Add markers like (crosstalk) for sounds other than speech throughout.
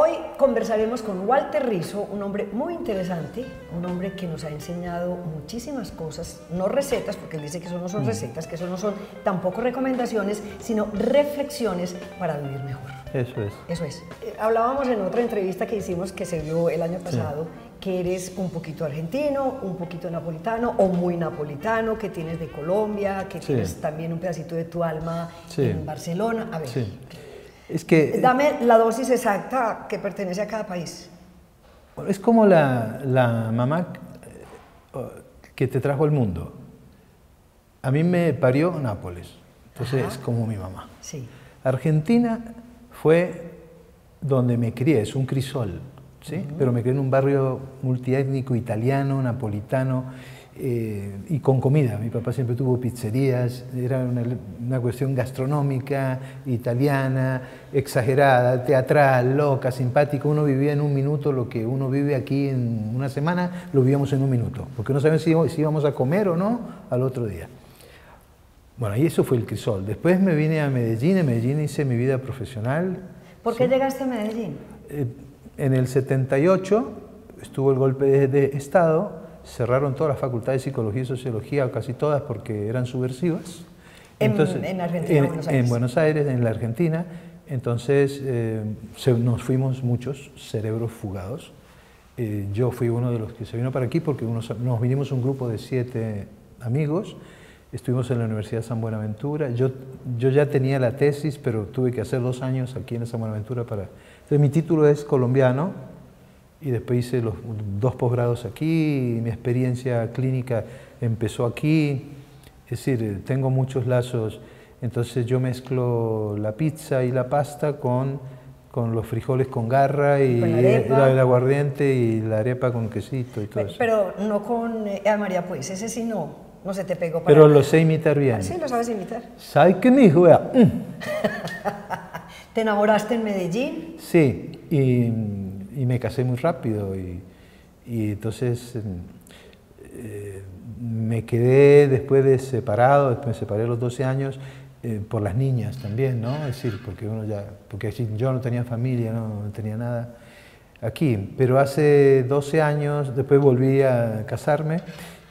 Hoy conversaremos con Walter Rizzo, un hombre muy interesante, un hombre que nos ha enseñado muchísimas cosas, no recetas, porque él dice que eso no son recetas, que eso no son tampoco recomendaciones, sino reflexiones para vivir mejor. Eso es. Eso es. Eh, hablábamos en otra entrevista que hicimos que se vio el año pasado que eres un poquito argentino, un poquito napolitano o muy napolitano, que tienes de Colombia, que tienes también un pedacito de tu alma en Barcelona. A ver, es que, dame la dosis exacta que pertenece a cada país. Es como la, la mamá eh, que te trajo al mundo. A mí me parió Nápoles, entonces es como mi mamá. Sí. Argentina fue donde me crié, es un crisol, ¿sí? pero me crié en un barrio multiétnico, italiano, napolitano, eh, y con comida. Mi papá siempre tuvo pizzerías, era una, cuestión gastronómica, italiana, exagerada, teatral, loca, simpática. Uno vivía en un minuto lo que uno vive aquí en una semana, lo vivíamos en un minuto, porque no sabíamos si, si íbamos a comer o no al otro día. Bueno, y eso fue el crisol. Después me vine a Medellín, en Medellín hice mi vida profesional. ¿Por qué llegaste a Medellín? Eh, en el 78 estuvo el golpe de, de Estado, cerraron todas las facultades de psicología y sociología, casi todas, porque eran subversivas. En, en Argentina, en, Buenos Aires. En Buenos Aires, en la Argentina. Entonces eh, nos fuimos muchos cerebros fugados. Eh, yo fui uno de los que se vino para aquí porque nos vinimos un grupo de siete amigos. Estuvimos en la Universidad de San Buenaventura. Yo, yo ya tenía la tesis, pero tuve que hacer dos años aquí en San Buenaventura para... Entonces mi título es colombiano, y después hice los dos posgrados aquí, y mi experiencia clínica empezó aquí, es decir, tengo muchos lazos, entonces yo mezclo la pizza y la pasta con, con los frijoles con garra y el aguardiente y la arepa con quesito y todo pero, eso. Pero no con eh, María, pues, ese sí no, no se te pegó. Para pero lo sé imitar bien. ¿Ah, sí, lo sabes imitar. ¿Sabes qué me dijo? Mm. ¿Te enamoraste en Medellín? Sí, y y me casé muy rápido y, y entonces eh, me quedé después de separado, después me separé a los 12 años eh, por las niñas también, ¿no? Es decir, porque uno ya, porque yo no tenía familia, no, tenía nada aquí, pero hace 12 años, después volví a casarme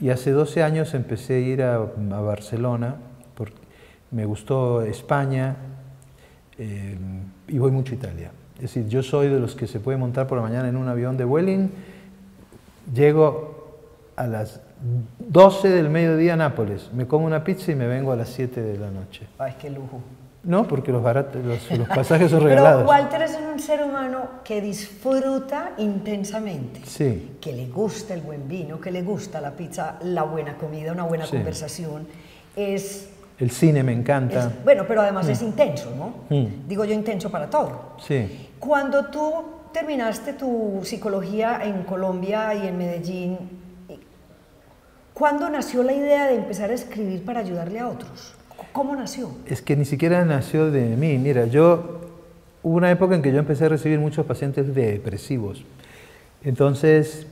y hace 12 años empecé a ir a, a Barcelona, porque me gustó España eh, y voy mucho a Italia. Es decir, yo soy de los que se puede montar por la mañana en un avión de Vueling, llego a las 12 del mediodía a Nápoles, me como una pizza y me vengo a las 7 de la noche. Ay, qué lujo. No, porque los, baratos, los, (laughs) pasajes son regalados. Pero Walter es un ser humano que disfruta intensamente. Sí. Que le gusta el buen vino, que le gusta la pizza, la buena comida, una buena conversación. Es el cine me encanta. bueno, pero además es mm. intenso, ¿no? Mm. Digo yo intenso para todo. Sí. Cuando tú terminaste tu psicología en Colombia y en Medellín, ¿cuándo nació la idea de empezar a escribir para ayudarle a otros? ¿Cómo nació? Es que ni siquiera nació de mí. Mira, yo hubo una época en que yo empecé a recibir muchos pacientes depresivos. Entonces,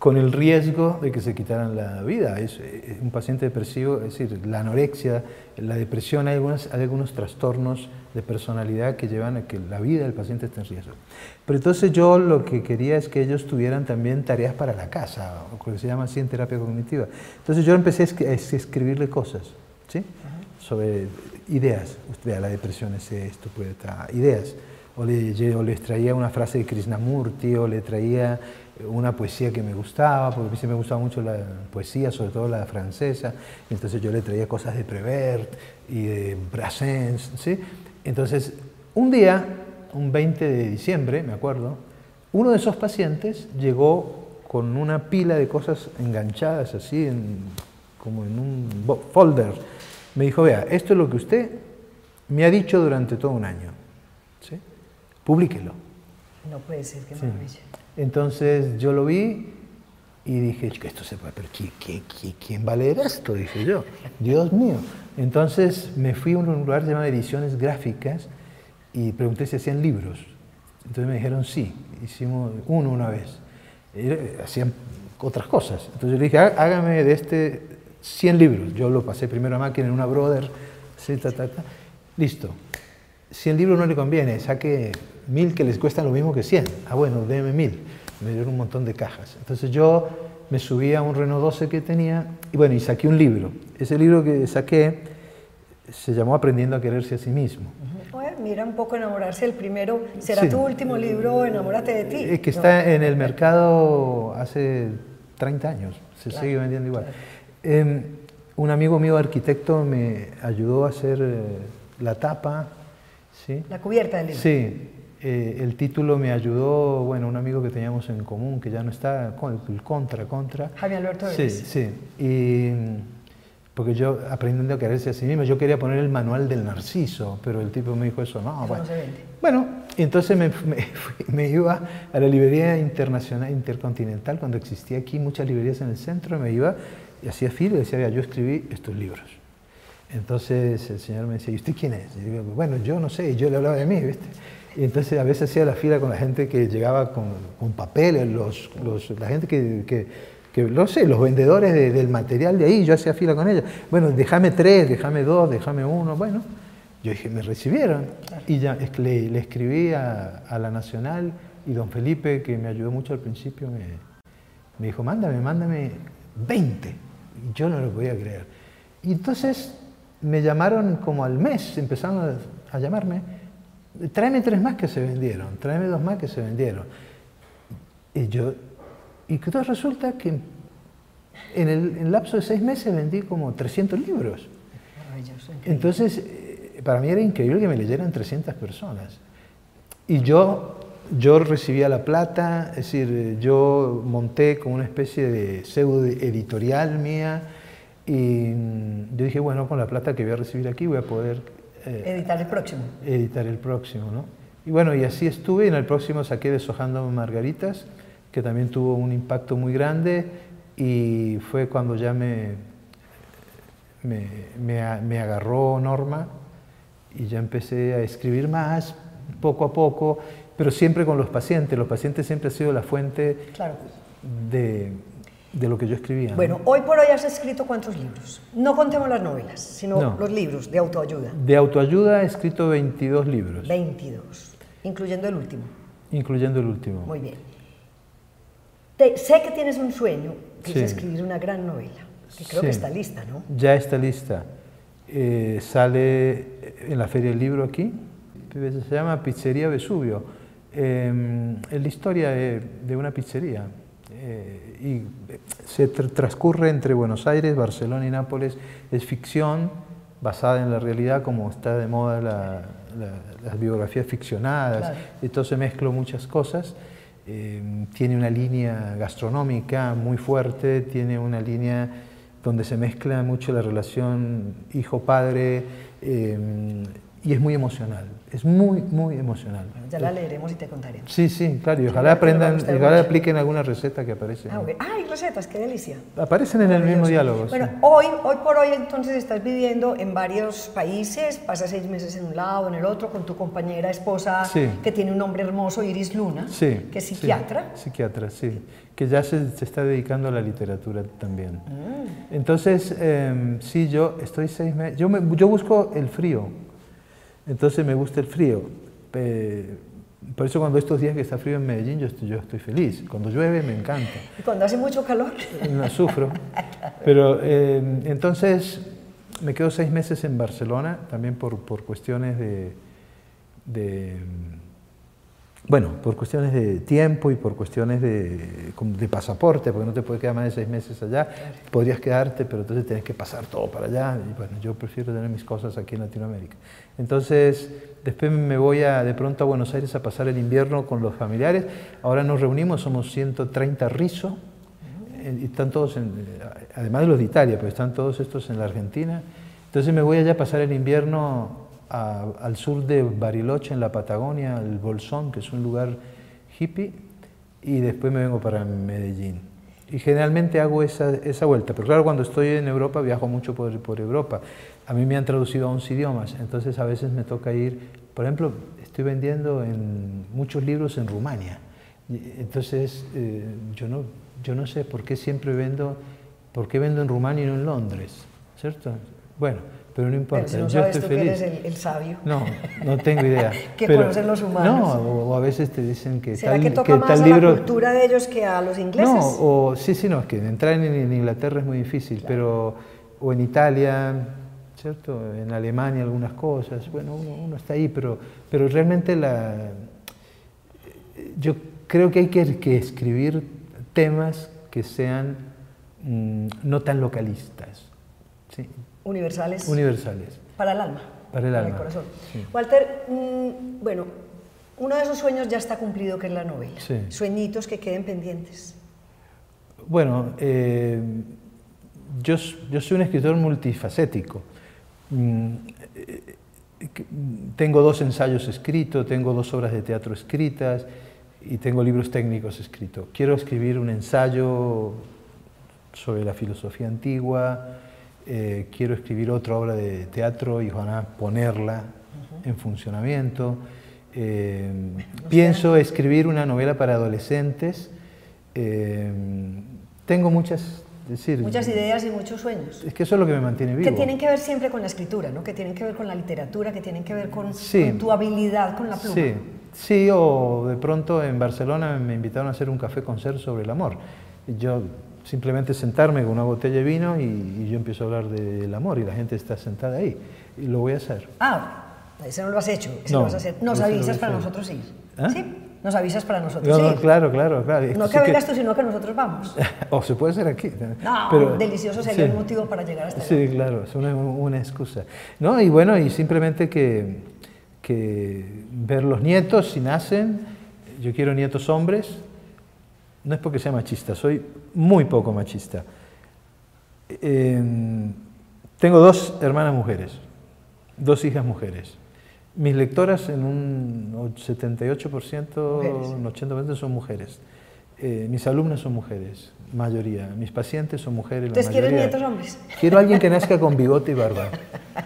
con el riesgo de que se quitaran la vida. Es, eh, un paciente depresivo, es decir, la anorexia, la depresión, hay, algunos, hay algunos trastornos de personalidad que llevan a que la vida del paciente esté en riesgo. Pero entonces yo lo que quería es que ellos tuvieran también tareas para la casa, o lo que se llama así en terapia cognitiva. Entonces yo empecé a escribirle cosas, ¿sí? Sobre ideas. Usted, la depresión es esto, puede estar, ideas. O, le, o les traía una frase de Krishnamurti, o le traía una poesía que me gustaba, porque a mí sí me gustaba mucho la poesía, sobre todo la francesa, entonces yo le traía cosas de Prévert y de Brassens, ¿sí? Entonces, un día, un 20 de diciembre, me acuerdo, uno de esos pacientes llegó con una pila de cosas enganchadas así, como en un folder. Me dijo, vea, esto es lo que usted me ha dicho durante todo un año. ¿sí? Publíquelo. No puede ser, qué maravilla. Entonces yo lo vi y dije, esto se puede, pero ¿quién, va a leer esto? Dije yo, (laughs) Dios mío. Entonces me fui a un lugar llamado Ediciones Gráficas y pregunté si hacían libros. Entonces me dijeron sí, hicimos uno una vez. hacían otras cosas. Entonces yo le dije, hágame de este 100 libros. Yo lo pasé primero a máquina en una Brother, listo. 100 libros no le conviene, saque mil que les cuestan lo mismo que 100. Ah, bueno, déme mil. Me dieron un montón de cajas. Entonces yo me subí a un Renault 12 que tenía y bueno, y saqué un libro. Ese libro que saqué se llamó Aprendiendo a quererse a sí mismo. mira un poco enamorarse. El primero será tu último libro, Enamórate de ti. Es que está en el mercado hace 30 años, se sigue vendiendo igual. Em, un amigo mío arquitecto me ayudó a hacer eh, la tapa. ¿Sí? La cubierta del libro. Sí, eh, el título me ayudó, bueno, un amigo que teníamos en común, que ya no está, el Contra, Contra. Javier Alberto Sí, sí. Y, porque yo, aprendiendo a quererse a sí mismo, yo quería poner el manual del narciso, pero el tipo me dijo eso, no, bueno. No se vende. Bueno, entonces me, (laughs) me, iba a la librería internacional, intercontinental, cuando existía aquí muchas librerías en el centro, me iba y hacía fila y decía, yo escribí estos libros. Entonces el señor me decía, ¿y usted quién es? Yo digo, bueno, yo no sé, y yo le hablaba de mí, ¿viste? Y entonces a veces hacía la fila con la gente que llegaba con, con papeles, los, los, la gente que, que, que, no sé, los vendedores del material de ahí, yo hacía fila con ellos. Bueno, déjame tres, déjame dos, déjame uno. Bueno, yo dije, me recibieron. Y ya le, le escribí a, a, la Nacional y don Felipe, que me ayudó mucho al principio, me, me dijo, mándame, mándame 20. Y yo no lo podía creer. Y entonces me llamaron como al mes, empezaron a, llamarme tráeme tres más que se vendieron, tráeme dos más que se vendieron. Y yo, y que resulta que en el lapso de seis meses vendí como 300 libros. Entonces, eh, para mí era increíble que me leyeran 300 personas. Y yo, yo recibía la plata, es decir, yo monté como una especie de pseudo editorial mía y yo dije, bueno, con la plata que voy a recibir aquí voy a poder eh, editar el próximo. Editar el próximo, ¿no? Y bueno, y así estuve, en el próximo saqué Deshojando Margaritas, que también tuvo un impacto muy grande y fue cuando ya me, me, me, agarró Norma y ya empecé a escribir más, poco a poco, pero siempre con los pacientes. Los pacientes siempre han sido la fuente de, de lo que yo escribía. Bueno, hoy por hoy has escrito cuántos libros? No contemos las novelas, sino los libros de autoayuda. De autoayuda he escrito 22 libros. 22, incluyendo el último. Incluyendo el último. Muy bien. sé que tienes un sueño, que es escribir una gran novela, que creo que está lista, ¿no? Ya está lista. Eh, sale en la Feria del Libro aquí, se llama Pizzería Vesubio. Eh, es la historia de una pizzería eh, y se transcurre entre Buenos Aires, Barcelona y Nápoles. Es ficción basada en la realidad, como está de moda las biografías ficcionadas. Entonces mezclo muchas cosas. Eh, tiene una línea gastronómica muy fuerte, tiene una línea donde se mezcla mucho la relación hijo-padre eh, y es muy emocional. Es muy, muy emocional. ya la leeremos y te contaremos. Sí, sí, claro. Y ojalá aprendan, ojalá apliquen alguna receta que aparece. Ah, hay recetas, qué delicia. Aparecen en el mismo diálogo. Bueno, hoy, hoy por hoy entonces estás viviendo en varios países, pasas seis meses en un lado, en el otro, con tu compañera esposa, que tiene un nombre hermoso, Iris Luna, que es psiquiatra. psiquiatra, sí. Que ya se, se, está dedicando a la literatura también. Mm. Entonces, em, sí, yo estoy seis meses. Yo, yo busco el frío. Entonces me gusta el frío. Por eso cuando estos días que está frío en Medellín yo estoy, yo estoy feliz. Cuando llueve me encanta. ¿Y cuando hace mucho calor? (laughs) No sufro. (laughs) Pero eh, entonces me quedo seis meses en Barcelona, también por, por cuestiones de, de bueno, por cuestiones de tiempo y por cuestiones de, de, pasaporte, porque no te puedes quedar más de seis meses allá, podrías quedarte, pero entonces tienes que pasar todo para allá, y bueno, yo prefiero tener mis cosas aquí en Latinoamérica. Entonces, después me voy a, de pronto a Buenos Aires a pasar el invierno con los familiares, ahora nos reunimos, somos 130 rizos, y están todos, en, además de los de Italia, pero están todos estos en la Argentina, entonces me voy allá a pasar el invierno al sur de Bariloche, en la Patagonia, el Bolsón, que es un lugar hippie, y después me vengo para Medellín. Y generalmente hago esa, esa vuelta, pero claro, cuando estoy en Europa viajo mucho por, por Europa. A mí me han traducido a 11 idiomas, entonces a veces me toca ir, por ejemplo, estoy vendiendo en muchos libros en Rumania. Entonces, eh, yo, no, yo no sé por qué siempre vendo, por qué vendo en Rumania y no en Londres, ¿cierto? Bueno, pero no importa. Pero si no yo sabes estoy tú feliz. que eres el, el sabio. No, no tengo idea. (laughs) que pero, conocen los humanos. No, o, a veces te dicen que ¿Será tal, que toca que más tal a libro. la cultura de ellos que a los ingleses? No, o sí, sí, no, es que entrar en, en Inglaterra es muy difícil, pero o en Italia, ¿cierto? En Alemania algunas cosas, bueno, uno, uno está ahí, pero, pero realmente la, yo creo que hay que, que escribir temas que sean mm, no tan localistas, ¿sí? Universales. universales. Para el alma. Para el alma, corazón. sí. Walter, mm, bueno, uno de esos sueños ya está cumplido, que es la novela. Sí. Sueñitos que queden pendientes. Bueno, eh, yo, soy un escritor multifacético. Mm, eh, mm, tengo dos ensayos escritos, tengo dos obras de teatro escritas y tengo libros técnicos escritos. Quiero escribir un ensayo sobre la filosofía antigua, eh, quiero escribir otra obra de teatro y ojalá ponerla en funcionamiento. Eh, pienso escribir una novela para adolescentes. Eh, tengo muchas, decir, Muchas ideas y muchos sueños. es que eso es lo que me mantiene vivo. Que tienen que ver siempre con la escritura, ¿no? Que tienen que ver con la literatura, que tienen que ver con, Sí. con tu habilidad con la pluma. Sí, sí, o de pronto en Barcelona me invitaron a hacer un café concert sobre el amor. Yo simplemente sentarme con una botella de vino y, y yo empiezo a hablar del amor y la gente está sentada ahí. Y lo voy a hacer. Ah, ese no lo has hecho, ese No, lo vas a hacer. Nos avisas para nosotros ir. ¿Ah? Sí, nos avisas para nosotros No, no, ir. claro, claro, claro. No Sí que vengas tú, sino que nosotros vamos. (laughs) o se puede hacer aquí. No, pero- delicioso sería sí. el motivo para llegar hasta allá. Sí, claro, es una, una excusa. ¿No? Y bueno, y simplemente que, que ver los nietos, si nacen, yo quiero nietos hombres, no es porque sea machista, soy muy poco machista. Eh, tengo dos hermanas mujeres, dos hijas mujeres. Mis lectoras en un 78%, Mujeres. un 80% son mujeres. Eh, mis alumnas son mujeres, mayoría. Mis pacientes son mujeres. Entonces, ¿quieres nietos hombres? Quiero a alguien que nazca con bigote y barba. (laughs)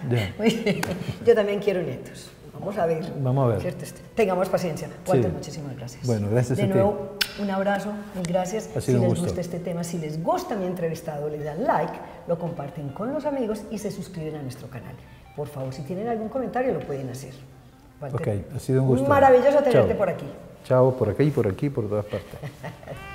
Ya. Muy bien. Yo también quiero nietos. Vamos a ver. Vamos a ver. ¿Cierto? Este, Tengamos paciencia. Walter, Sí. muchísimas gracias. Bueno, gracias De a ti. nuevo, un abrazo, mil gracias. Ha si sido un les gusto. gusta este tema, si les gusta mi entrevistado, le dan like, lo comparten con los amigos y se suscriben a nuestro canal. Por favor, si tienen algún comentario, lo pueden hacer. Walter, Ok, ha sido un gusto. Maravilloso tenerte Chao. por aquí. Chao, por aquí, por aquí, por todas partes. (laughs)